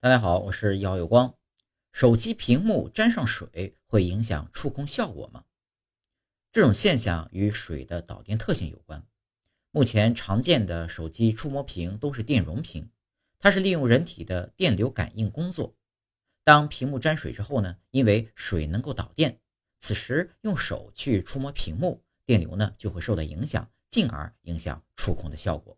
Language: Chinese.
大家好我是姚有光。手机屏幕沾上水会影响触控效果吗？这种现象与水的导电特性有关。目前常见的手机触摸屏都是电容屏它是利用人体的电流感应工作。当屏幕沾水之后呢因为水能够导电此时用手去触摸屏幕电流呢就会受到影响进而影响触控的效果。